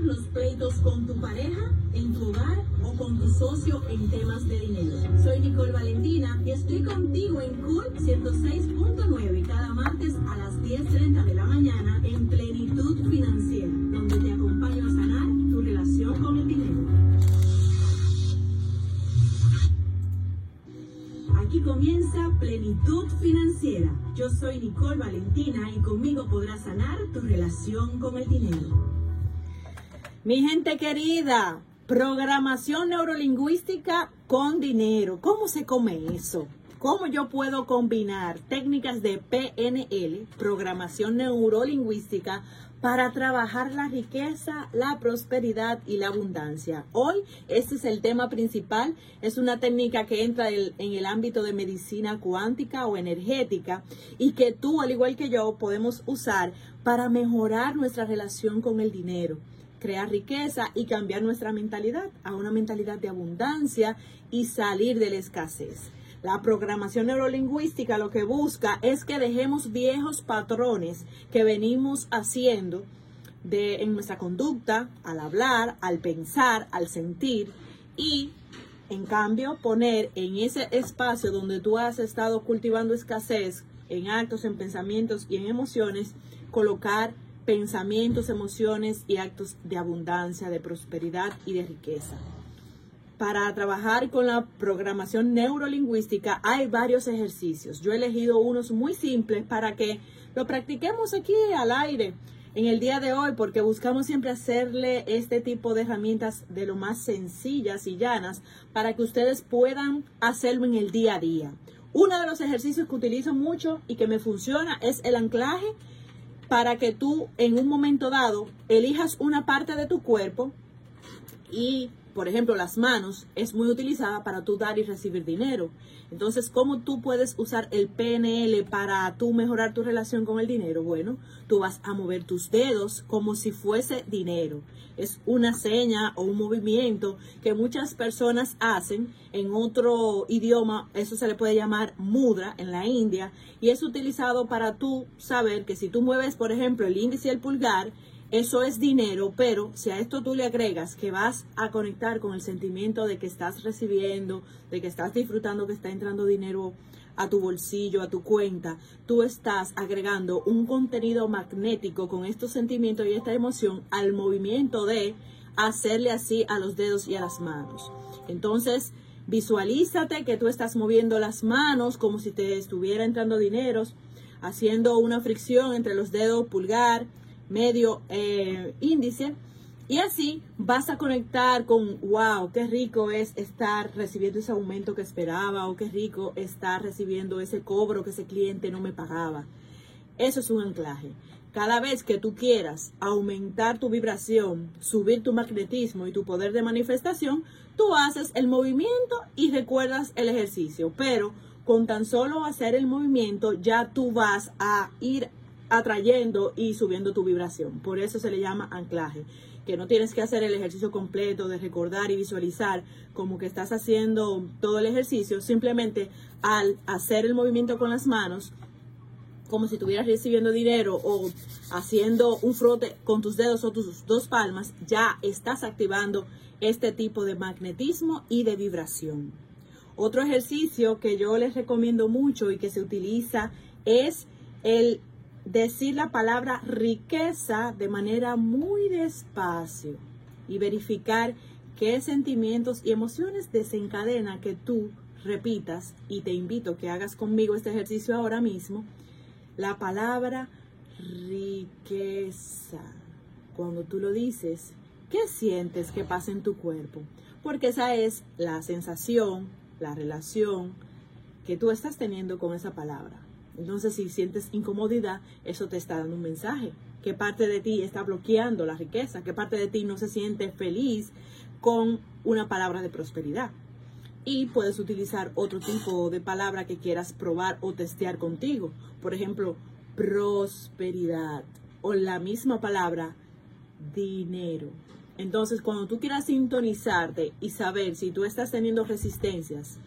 los pleitos con tu pareja, en tu hogar o con tu socio en temas de dinero. Soy Nicole Valentina y estoy contigo en Cool 106.9 cada martes a las 10.30 de la mañana en Plenitud Financiera, donde te acompaño a sanar tu relación con el dinero. Aquí comienza Plenitud Financiera. Yo soy Nicole Valentina y conmigo podrás sanar tu relación con el dinero. Mi gente querida, programación neurolingüística con dinero. ¿Cómo se come eso? ¿Cómo yo puedo combinar técnicas de PNL, programación neurolingüística, para trabajar la riqueza, la prosperidad y la abundancia? Hoy este es el tema principal. Es una técnica que entra en el ámbito de medicina cuántica o energética y que tú, al igual que yo, podemos usar para mejorar nuestra relación con el dinero crear riqueza y cambiar nuestra mentalidad a una mentalidad de abundancia y salir de la escasez. La programación neurolingüística lo que busca es que dejemos viejos patrones que venimos haciendo de, en nuestra conducta, al hablar, al pensar, al sentir y en cambio poner en ese espacio donde tú has estado cultivando escasez en actos, en pensamientos y en emociones, colocar pensamientos, emociones y actos de abundancia, de prosperidad y de riqueza. Para trabajar con la programación neurolingüística hay varios ejercicios. Yo he elegido unos muy simples para que lo practiquemos aquí al aire en el día de hoy porque buscamos siempre hacerle este tipo de herramientas de lo más sencillas y llanas para que ustedes puedan hacerlo en el día a día. Uno de los ejercicios que utilizo mucho y que me funciona es el anclaje para que tú en un momento dado elijas una parte de tu cuerpo y, por ejemplo, las manos es muy utilizada para tú dar y recibir dinero. Entonces, ¿cómo tú puedes usar el PNL para tú mejorar tu relación con el dinero? Bueno, tú vas a mover tus dedos como si fuese dinero. Es una seña o un movimiento que muchas personas hacen en otro idioma. Eso se le puede llamar mudra en la India y es utilizado para tú saber que si tú mueves, por ejemplo, el índice y el pulgar, eso es dinero, pero si a esto tú le agregas que vas a conectar con el sentimiento de que estás recibiendo, de que estás disfrutando, que está entrando dinero a tu bolsillo, a tu cuenta, tú estás agregando un contenido magnético con estos sentimientos y esta emoción al movimiento de hacerle así a los dedos y a las manos. Entonces, visualízate que tú estás moviendo las manos como si te estuviera entrando dinero, haciendo una fricción entre los dedos pulgar, medio eh, índice. Y así vas a conectar con, wow, qué rico es estar recibiendo ese aumento que esperaba o qué rico estar recibiendo ese cobro que ese cliente no me pagaba. Eso es un anclaje. Cada vez que tú quieras aumentar tu vibración, subir tu magnetismo y tu poder de manifestación, tú haces el movimiento y recuerdas el ejercicio. Pero con tan solo hacer el movimiento ya tú vas a ir atrayendo y subiendo tu vibración. Por eso se le llama anclaje, que no tienes que hacer el ejercicio completo de recordar y visualizar como que estás haciendo todo el ejercicio, simplemente al hacer el movimiento con las manos, como si estuvieras recibiendo dinero o haciendo un frote con tus dedos o tus dos palmas, ya estás activando este tipo de magnetismo y de vibración. Otro ejercicio que yo les recomiendo mucho y que se utiliza es el decir la palabra riqueza de manera muy despacio y verificar qué sentimientos y emociones desencadena que tú repitas y te invito que hagas conmigo este ejercicio ahora mismo. La palabra riqueza. Cuando tú lo dices, ¿qué sientes que pasa en tu cuerpo? Porque esa es la sensación, la relación que tú estás teniendo con esa palabra. Entonces, si sientes incomodidad, eso te está dando un mensaje. ¿Qué parte de ti está bloqueando la riqueza? ¿Qué parte de ti no se siente feliz con una palabra de prosperidad? Y puedes utilizar otro tipo de palabra que quieras probar o testear contigo. Por ejemplo, prosperidad o la misma palabra dinero. Entonces, cuando tú quieras sintonizarte y saber si tú estás teniendo resistencias,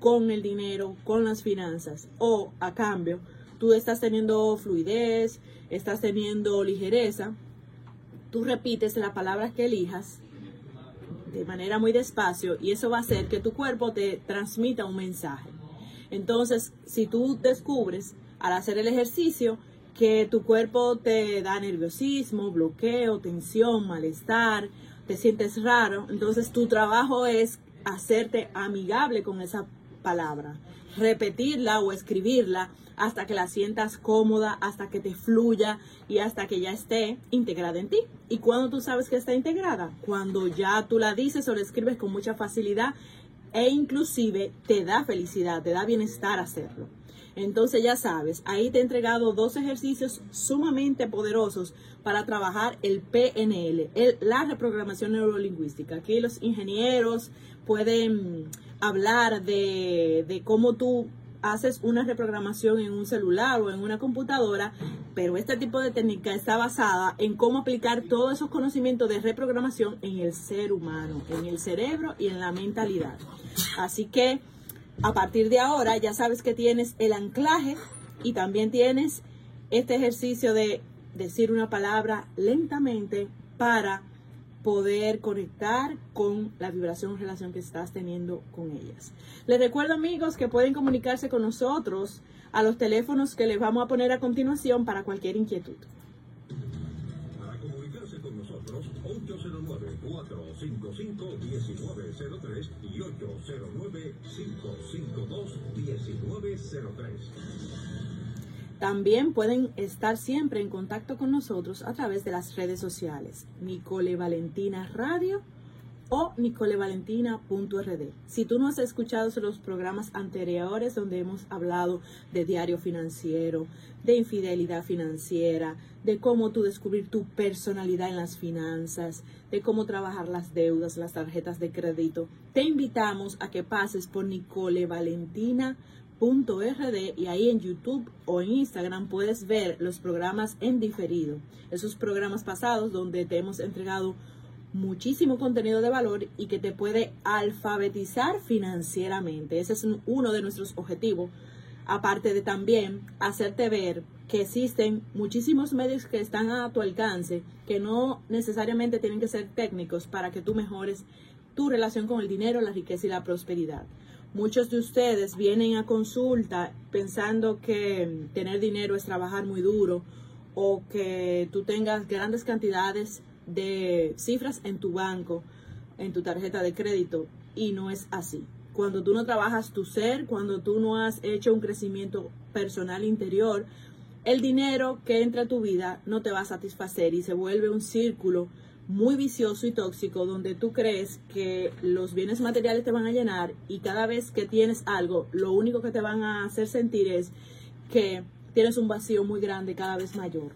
con el dinero, con las finanzas, o a cambio, tú estás teniendo fluidez, estás teniendo ligereza, tú repites las palabras que elijas de manera muy despacio y eso va a hacer que tu cuerpo te transmita un mensaje. Entonces, si tú descubres al hacer el ejercicio que tu cuerpo te da nerviosismo, bloqueo, tensión, malestar, te sientes raro, entonces tu trabajo es hacerte amigable con esa palabra, repetirla o escribirla hasta que la sientas cómoda, hasta que te fluya y hasta que ya esté integrada en ti. ¿Y cuando tú sabes que está integrada? Cuando ya tú la dices o la escribes con mucha facilidad e inclusive te da felicidad, te da bienestar hacerlo. Entonces ya sabes, ahí te he entregado dos ejercicios sumamente poderosos para trabajar el PNL, la reprogramación neurolingüística. Aquí los ingenieros pueden hablar de, de cómo tú haces una reprogramación en un celular o en una computadora, pero este tipo de técnica está basada en cómo aplicar todos esos conocimientos de reprogramación en el ser humano, en el cerebro y en la mentalidad. Así que a partir de ahora ya sabes que tienes el anclaje y también tienes este ejercicio de decir una palabra lentamente para poder conectar con la vibración o relación que estás teniendo con ellas. Les recuerdo amigos que pueden comunicarse con nosotros a los teléfonos que les vamos a poner a continuación para cualquier inquietud. Para comunicarse con nosotros, 809-455-1903 y 809-552-1903. También pueden estar siempre en contacto con nosotros a través de las redes sociales, Nicole Valentina Radio o nicolevalentina.rd. Si tú no has escuchado los programas anteriores donde hemos hablado de diario financiero, de infidelidad financiera, de cómo tú descubrir tu personalidad en las finanzas, de cómo trabajar las deudas, las tarjetas de crédito, te invitamos a que pases por nicolevalentina.rd .rd y ahí en YouTube o en Instagram puedes ver los programas en diferido. Esos programas pasados donde te hemos entregado muchísimo contenido de valor y que te puede alfabetizar financieramente. Ese es uno de nuestros objetivos. Aparte de también hacerte ver que existen muchísimos medios que están a tu alcance, que no necesariamente tienen que ser técnicos para que tú mejores tu relación con el dinero, la riqueza y la prosperidad. Muchos de ustedes vienen a consulta pensando que tener dinero es trabajar muy duro o que tú tengas grandes cantidades de cifras en tu banco, en tu tarjeta de crédito y no es así. Cuando tú no trabajas tu ser, cuando tú no has hecho un crecimiento personal interior, el dinero que entra a tu vida no te va a satisfacer y se vuelve un círculo muy vicioso y tóxico donde tú crees que los bienes materiales te van a llenar y cada vez que tienes algo, lo único que te van a hacer sentir es que tienes un vacío muy grande cada vez mayor,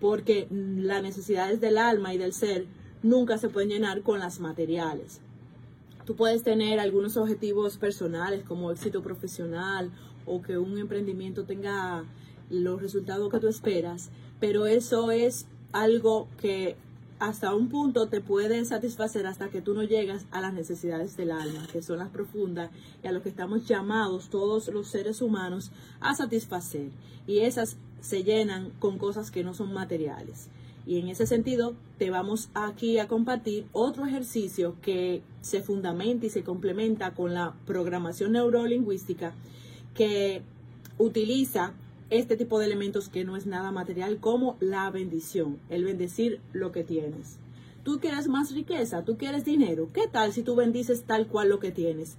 porque las necesidades del alma y del ser nunca se pueden llenar con las materiales. Tú puedes tener algunos objetivos personales como éxito profesional o que un emprendimiento tenga los resultados que tú esperas, pero eso es algo que hasta un punto te puede satisfacer hasta que tú no llegas a las necesidades del alma, que son las profundas y a lo que estamos llamados todos los seres humanos a satisfacer. Y esas se llenan con cosas que no son materiales. Y en ese sentido, te vamos aquí a compartir otro ejercicio que se fundamenta y se complementa con la programación neurolingüística que utiliza este tipo de elementos que no es nada material como la bendición, el bendecir lo que tienes. Tú quieres más riqueza, tú quieres dinero. ¿Qué tal si tú bendices tal cual lo que tienes?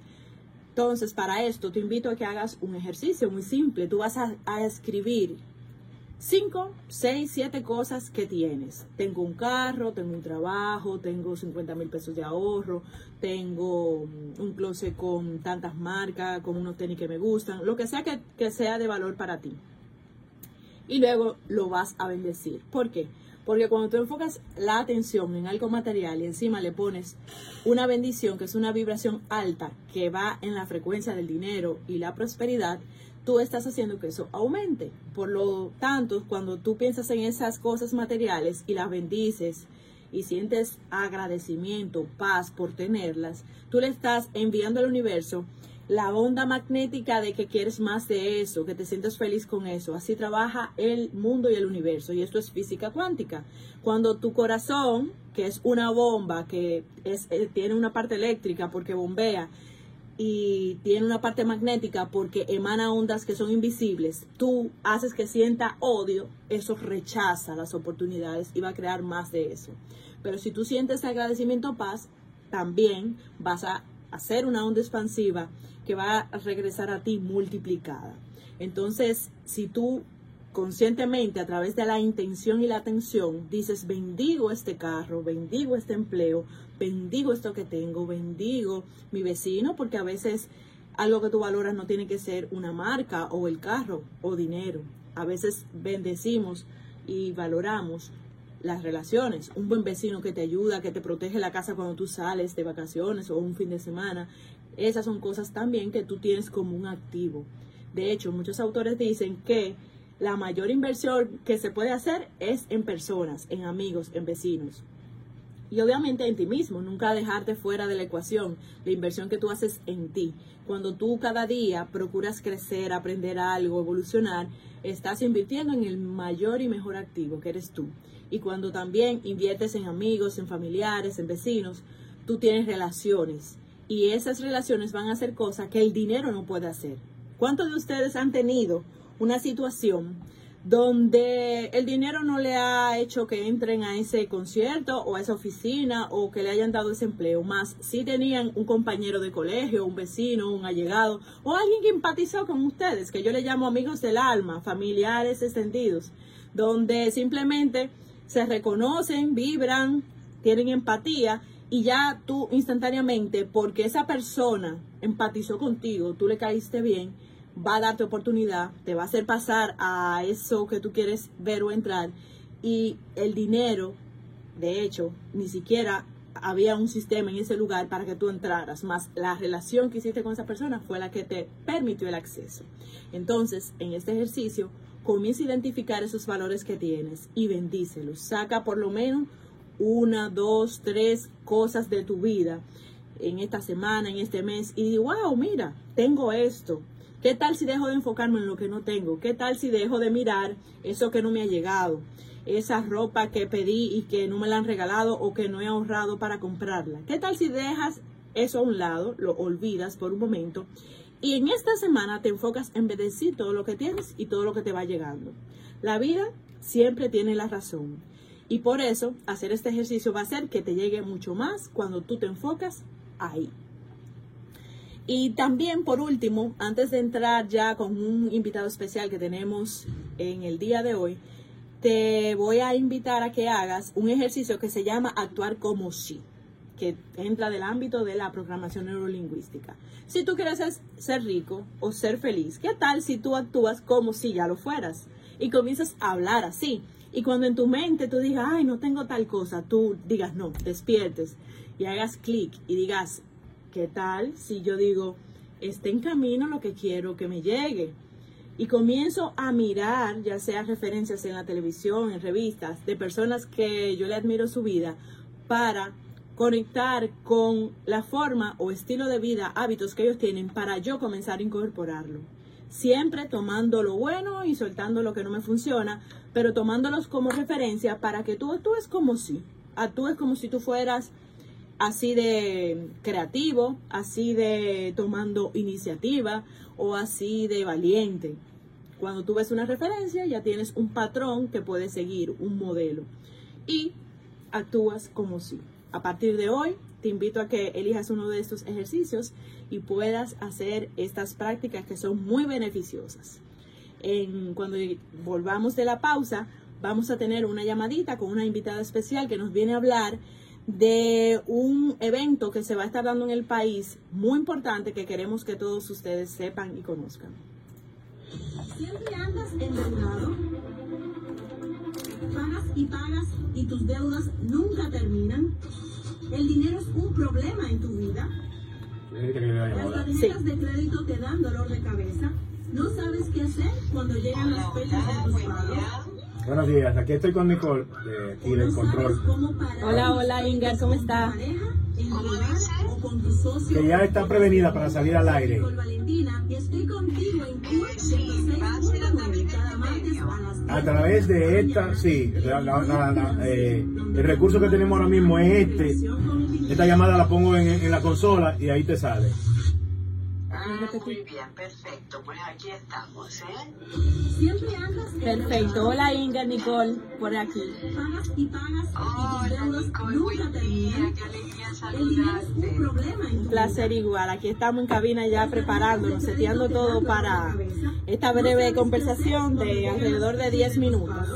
Entonces, para esto te invito a que hagas un ejercicio muy simple. Tú vas a, escribir 5, 6, 7 cosas que tienes. Tengo un carro, tengo un trabajo, tengo 50 mil pesos de ahorro, tengo un closet con tantas marcas, con unos tenis que me gustan, lo que sea que sea de valor para ti y luego lo vas a bendecir. ¿Por qué? Porque cuando tú enfocas la atención en algo material y encima le pones una bendición, que es una vibración alta, que va en la frecuencia del dinero y la prosperidad, tú estás haciendo que eso aumente. Por lo tanto, cuando tú piensas en esas cosas materiales y las bendices y sientes agradecimiento, paz por tenerlas, tú le estás enviando al universo la onda magnética de que quieres más de eso, que te sientes feliz con eso. Así trabaja el mundo y el universo. Y esto es física cuántica. Cuando tu corazón, que es una bomba, que es, eh, tiene una parte eléctrica porque bombea, y tiene una parte magnética porque emana ondas que son invisibles, tú haces que sienta odio, eso rechaza las oportunidades y va a crear más de eso. Pero si tú sientes agradecimiento paz, también vas a hacer una onda expansiva que va a regresar a ti multiplicada. Entonces, si tú conscientemente a través de la intención y la atención dices bendigo este carro, bendigo este empleo, bendigo esto que tengo, bendigo mi vecino, porque a veces algo que tú valoras no tiene que ser una marca o el carro o dinero. A veces bendecimos y valoramos las relaciones. Un buen vecino que te ayuda, que te protege la casa cuando tú sales de vacaciones o un fin de semana. Esas son cosas también que tú tienes como un activo. De hecho, muchos autores dicen que la mayor inversión que se puede hacer es en personas, en amigos, en vecinos. Y obviamente en ti mismo, nunca dejarte fuera de la ecuación, la inversión que tú haces en ti. Cuando tú cada día procuras crecer, aprender algo, evolucionar, estás invirtiendo en el mayor y mejor activo que eres tú. Y cuando también inviertes en amigos, en familiares, en vecinos, tú tienes relaciones. Y esas relaciones van a hacer cosas que el dinero no puede hacer. ¿Cuántos de ustedes han tenido una situación donde el dinero no le ha hecho que entren a ese concierto o a esa oficina o que le hayan dado ese empleo, más. Si tenían un compañero de colegio, un vecino, un allegado o alguien que empatizó con ustedes, que yo le llamo amigos del alma, familiares extendidos, donde simplemente se reconocen, vibran, tienen empatía y ya tú instantáneamente, porque esa persona empatizó contigo, tú le caíste bien, va a darte oportunidad, te va a hacer pasar a eso que tú quieres ver o entrar y el dinero, de hecho, ni siquiera había un sistema en ese lugar para que tú entraras, más la relación que hiciste con esa persona fue la que te permitió el acceso. Entonces, en este ejercicio, comienza a identificar esos valores que tienes y bendícelos. Saca por lo menos una, dos, tres cosas de tu vida en esta semana, en este mes, y di, wow, mira, tengo esto, ¿Qué tal si dejo de enfocarme en lo que no tengo? ¿Qué tal si dejo de mirar eso que no me ha llegado? Esa ropa que pedí y que no me la han regalado o que no he ahorrado para comprarla. ¿Qué tal si dejas eso a un lado, lo olvidas por un momento y en esta semana te enfocas en bendecir todo lo que tienes y todo lo que te va llegando? La vida siempre tiene la razón. Y por eso hacer este ejercicio va a hacer que te llegue mucho más cuando tú te enfocas ahí. Y también, por último, antes de entrar ya con un invitado especial que tenemos en el día de hoy, te voy a invitar a que hagas un ejercicio que se llama actuar como si, que entra del ámbito de la programación neurolingüística. Si tú quieres ser rico o ser feliz, ¿qué tal si tú actúas como si ya lo fueras? Y comienzas a hablar así. Y cuando en tu mente tú digas, ay, no tengo tal cosa, tú digas, no, despiertes y hagas clic y digas, ¿Qué tal si yo digo, está en camino lo que quiero que me llegue? Y comienzo a mirar, ya sea referencias en la televisión, en revistas, de personas que yo le admiro su vida, para conectar con la forma o estilo de vida, hábitos que ellos tienen, para yo comenzar a incorporarlo. Siempre tomando lo bueno y soltando lo que no me funciona, pero tomándolos como referencia para que tú actúes como si, actúes como si tú fueras así de creativo, así de tomando iniciativa o así de valiente. Cuando tú ves una referencia ya tienes un patrón que puedes seguir, un modelo y actúas como si. A partir de hoy te invito a que elijas uno de estos ejercicios y puedas hacer estas prácticas que son muy beneficiosas. En, cuando volvamos de la pausa, vamos a tener una llamadita con una invitada especial que nos viene a hablar de un evento que se va a estar dando en el país muy importante que queremos que todos ustedes sepan y conozcan. Siempre andas endeudado. Pagas y pagas y tus deudas nunca terminan. El dinero es un problema en tu vida. Las tarjetas de crédito te dan dolor de cabeza. No sabes qué hacer cuando llegan las fechas de tus pagos. Buenos días, aquí estoy con Nicole de aquí del control. Hola, hola Inga, ¿cómo está? Que ya está prevenida para salir al aire. Nicole Valentina y estoy contigo en Cool 106.9 cada martes a las 10 A través de esta, sí, la- la- la- la, eh, el recurso que tenemos ahora mismo es este. Esta llamada la pongo en, en la consola y ahí te sale. Muy bien, perfecto. Pues aquí estamos, ¿eh? Siempre andas Perfecto. Hola Inga, Nicole, por aquí. pagas y pagas Hola, Nicole, buen día. Qué alegría es un saludarte. problema Un placer igual. Aquí estamos en cabina ya preparándonos, seteando todo para esta breve conversación de alrededor de 10 minutos.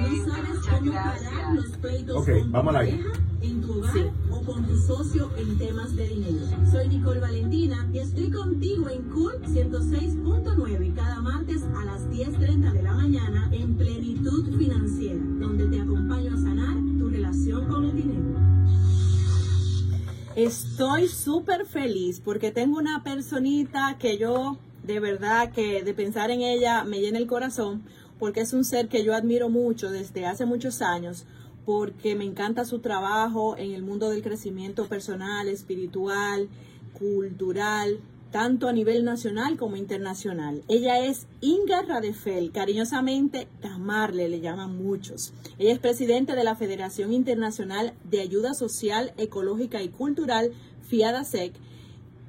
No sabes cómo parar los pleitos con tu vamos pareja, en tu hogar Sí. o con tu socio en temas de dinero. Soy Nicole Valentina y estoy contigo en Cool 106.9 cada martes a las 10.30 de la mañana en Plenitud Financiera, donde te acompaño a sanar tu relación con el dinero. Estoy súper feliz porque tengo una personita que yo, de verdad, que de pensar en ella me llena el corazón, porque es un ser que yo admiro mucho desde hace muchos años, porque me encanta su trabajo en el mundo del crecimiento personal, espiritual, cultural, tanto a nivel nacional como internacional. Ella es Inga Radefel, cariñosamente Tamarle le llaman muchos. Ella es presidente de la Federación Internacional de Ayuda Social, Ecológica y Cultural, FIADASEC,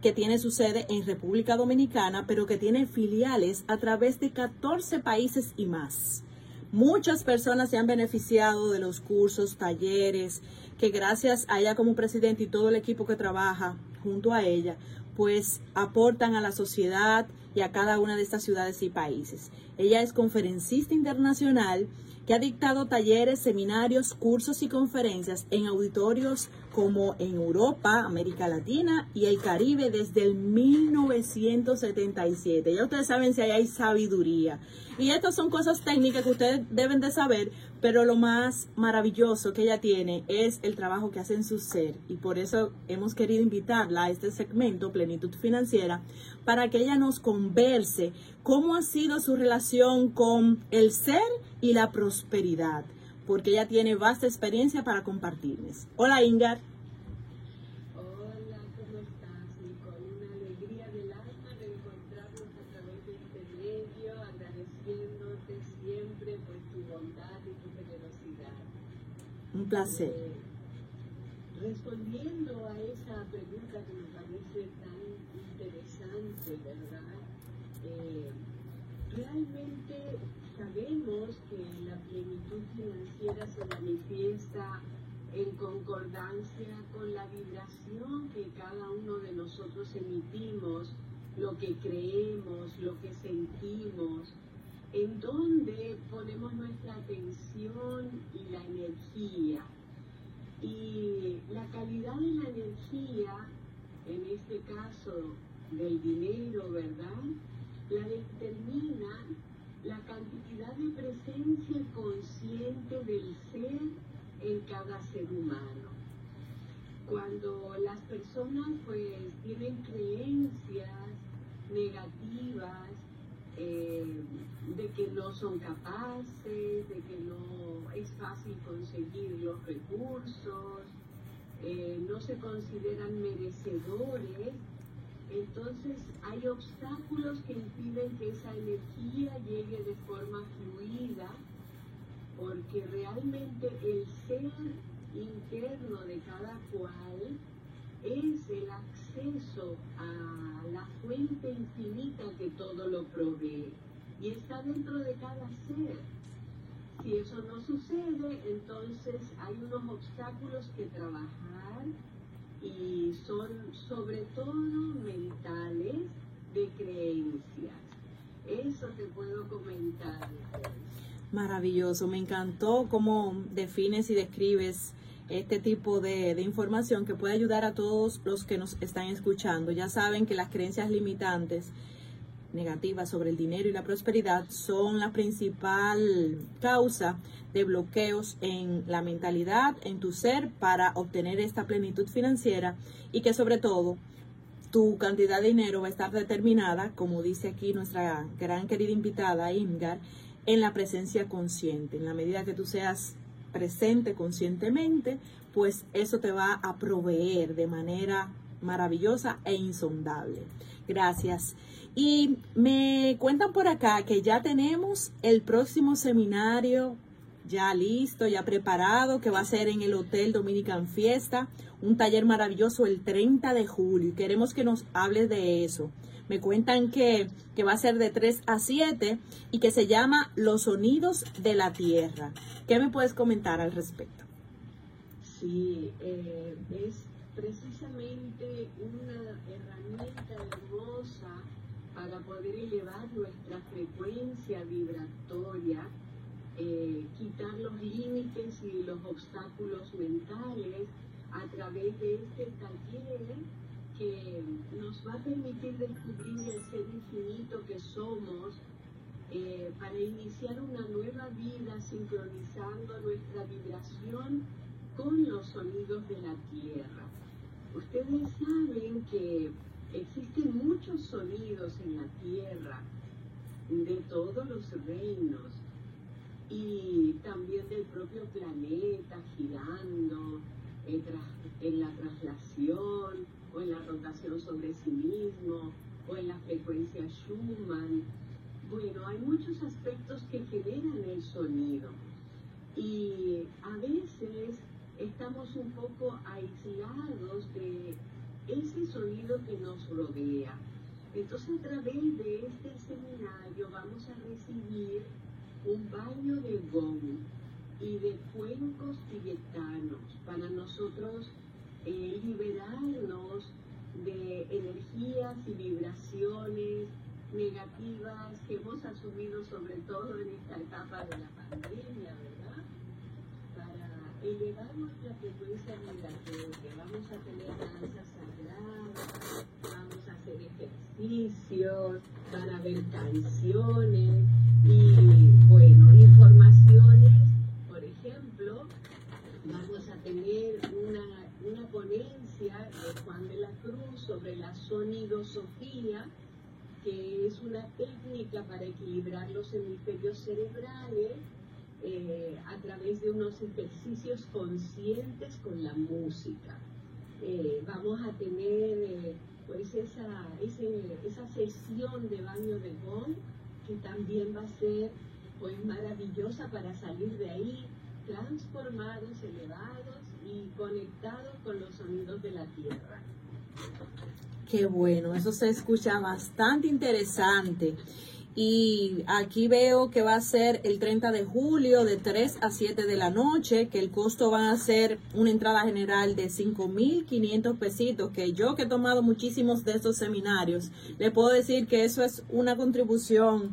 que tiene su sede en República Dominicana, pero que tiene filiales a través de 14 países y más. Muchas personas se han beneficiado de los cursos, talleres, que gracias a ella como presidente y todo el equipo que trabaja junto a ella, pues aportan a la sociedad y a cada una de estas ciudades y países. Ella es conferencista internacional ha dictado talleres, seminarios, cursos y conferencias en auditorios como en Europa, América Latina y el Caribe desde el 1977. Ya ustedes saben si ahí hay sabiduría. Y estas son cosas técnicas que ustedes deben de saber, pero lo más maravilloso que ella tiene es el trabajo que hace en su ser. Y por eso hemos querido invitarla a este segmento, Plenitud Financiera, para que ella nos converse cómo ha sido su relación con el ser y la prosperidad, porque ella tiene vasta experiencia para compartirles. Hola Ingar. Hola, ¿cómo estás, Nicole? Una alegría del alma de encontrarnos a través de este medio, agradeciéndote siempre por tu bondad y tu generosidad. Un placer. Eh, respondiendo a esa pregunta que me parece tan interesante, ¿verdad? Eh, realmente sabemos plenitud financiera se manifiesta en concordancia con la vibración que cada uno de nosotros emitimos, lo que creemos, lo que sentimos, en donde ponemos nuestra atención y la energía. Y la calidad de la energía, en este caso del dinero, ¿verdad? La determina la cantidad de presencia consciente del ser en cada ser humano. Cuando las personas pues tienen creencias negativas eh, de que no son capaces, de que no es fácil conseguir los recursos, eh, no se consideran merecedores, entonces hay obstáculos que impiden que esa energía llegue de forma fluida, porque realmente el ser interno de cada cual es el acceso a la fuente infinita que todo lo provee y está dentro de cada ser. Si eso no sucede, entonces hay unos obstáculos que trabajar y son sobre todo mentales de creencias. Eso te puedo comentar. Maravilloso, me encantó cómo defines y describes este tipo de, de, información que puede ayudar a todos los que nos están escuchando. Ya saben que las creencias limitantes negativas sobre el dinero y la prosperidad son la principal causa de bloqueos en la mentalidad, en tu ser, para obtener esta plenitud financiera y que sobre todo tu cantidad de dinero va a estar determinada, como dice aquí nuestra gran querida invitada Ingar, en la presencia consciente. En la medida que tú seas presente conscientemente, pues eso te va a proveer de manera maravillosa e insondable. Gracias. Y me cuentan por acá que ya tenemos el próximo seminario ya listo, ya preparado, que va a ser en el Hotel Dominican Fiesta, un taller maravilloso el 30 de julio. Y queremos que nos hables de eso. Me cuentan que, que va a ser de 3 a 7 y que se llama Los Sonidos de la Tierra. ¿Qué me puedes comentar al respecto? Sí, eh, es precisamente una herramienta hermosa para poder elevar nuestra frecuencia vibratoria, eh, quitar los límites y los obstáculos mentales a través de este taller que nos va a permitir descubrir el ser infinito que somos eh, para iniciar una nueva vida sincronizando nuestra vibración con los sonidos de la tierra. Ustedes saben que existen muchos sonidos en la tierra de todos los reinos y también del propio planeta girando en, la traslación o en la rotación sobre sí mismo o en la frecuencia Schumann. Bueno, hay muchos aspectos que generan el sonido y a veces estamos un poco aislados de ese sonido que nos rodea. Entonces a través de este seminario vamos a recibir un baño de gong y de cuencos tibetanos para nosotros eh, liberarnos de energías y vibraciones negativas que hemos asumido sobre todo en esta etapa de la pandemia, ¿verdad? Elevar nuestra frecuencia vibratoria vamos a tener danzas sagradas, vamos a hacer ejercicios, para ver canciones y bueno, informaciones, por ejemplo, vamos a tener una, una ponencia de Juan de la Cruz sobre la sonidosofía, que es una técnica para equilibrar los hemisferios cerebrales eh, a través de unos ejercicios conscientes con la música. Eh, vamos a tener eh, pues esa, esa sesión de baño de gong que también va a ser pues maravillosa para salir de ahí transformados, elevados y conectados con los sonidos de la tierra. Qué bueno, eso se escucha bastante interesante. Y aquí veo que va a ser el 30 de julio de 3 a 7 de la noche, que el costo va a ser una entrada general de 5.500 pesitos, que yo que he tomado muchísimos de estos seminarios, le puedo decir que eso es una contribución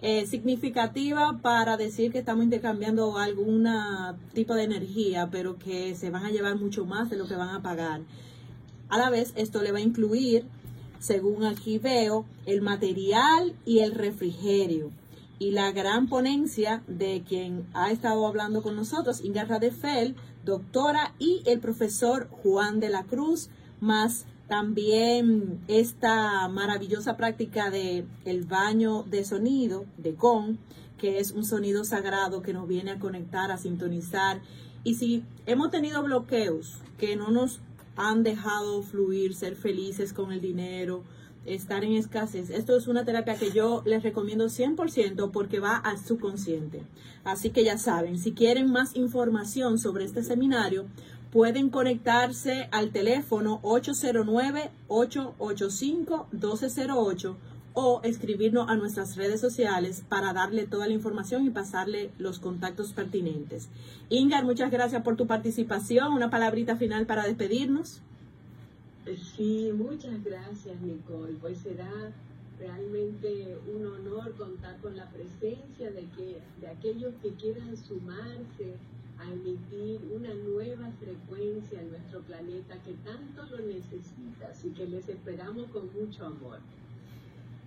eh, significativa para decir que estamos intercambiando algún tipo de energía, pero que se van a llevar mucho más de lo que van a pagar. A la vez, esto le va a incluir según aquí veo, el material y el refrigerio. Y la gran ponencia de quien ha estado hablando con nosotros, Inga Radefel, doctora, y el profesor Juan de la Cruz, más también esta maravillosa práctica de el baño de sonido, de con, que es un sonido sagrado que nos viene a conectar, a sintonizar. Y si hemos tenido bloqueos que no nos han dejado fluir, ser felices con el dinero, estar en escasez. Esto es una terapia que yo les recomiendo 100% porque va al subconsciente. Así que ya saben, si quieren más información sobre este seminario, pueden conectarse al teléfono 809-885-1208 o escribirnos a nuestras redes sociales para darle toda la información y pasarle los contactos pertinentes. Ingar, muchas gracias por tu participación. Una palabrita final para despedirnos. Sí, muchas gracias, Nicole. Pues será realmente un honor contar con la presencia de, que, de aquellos que quieran sumarse a emitir una nueva frecuencia en nuestro planeta que tanto lo necesita, así que les esperamos con mucho amor.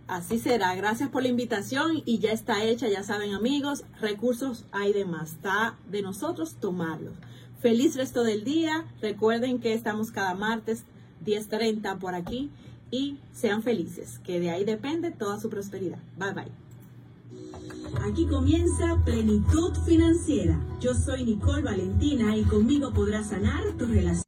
Así será. Gracias por la invitación y ya está hecha, ya saben amigos, recursos hay de más. Está de nosotros tomarlos. Feliz resto del día. Recuerden que estamos cada martes 10.30 por aquí y sean felices, que de ahí depende toda su prosperidad. Bye bye. Aquí comienza Plenitud Financiera. Yo soy Nicole Valentina y conmigo podrás sanar tu relación.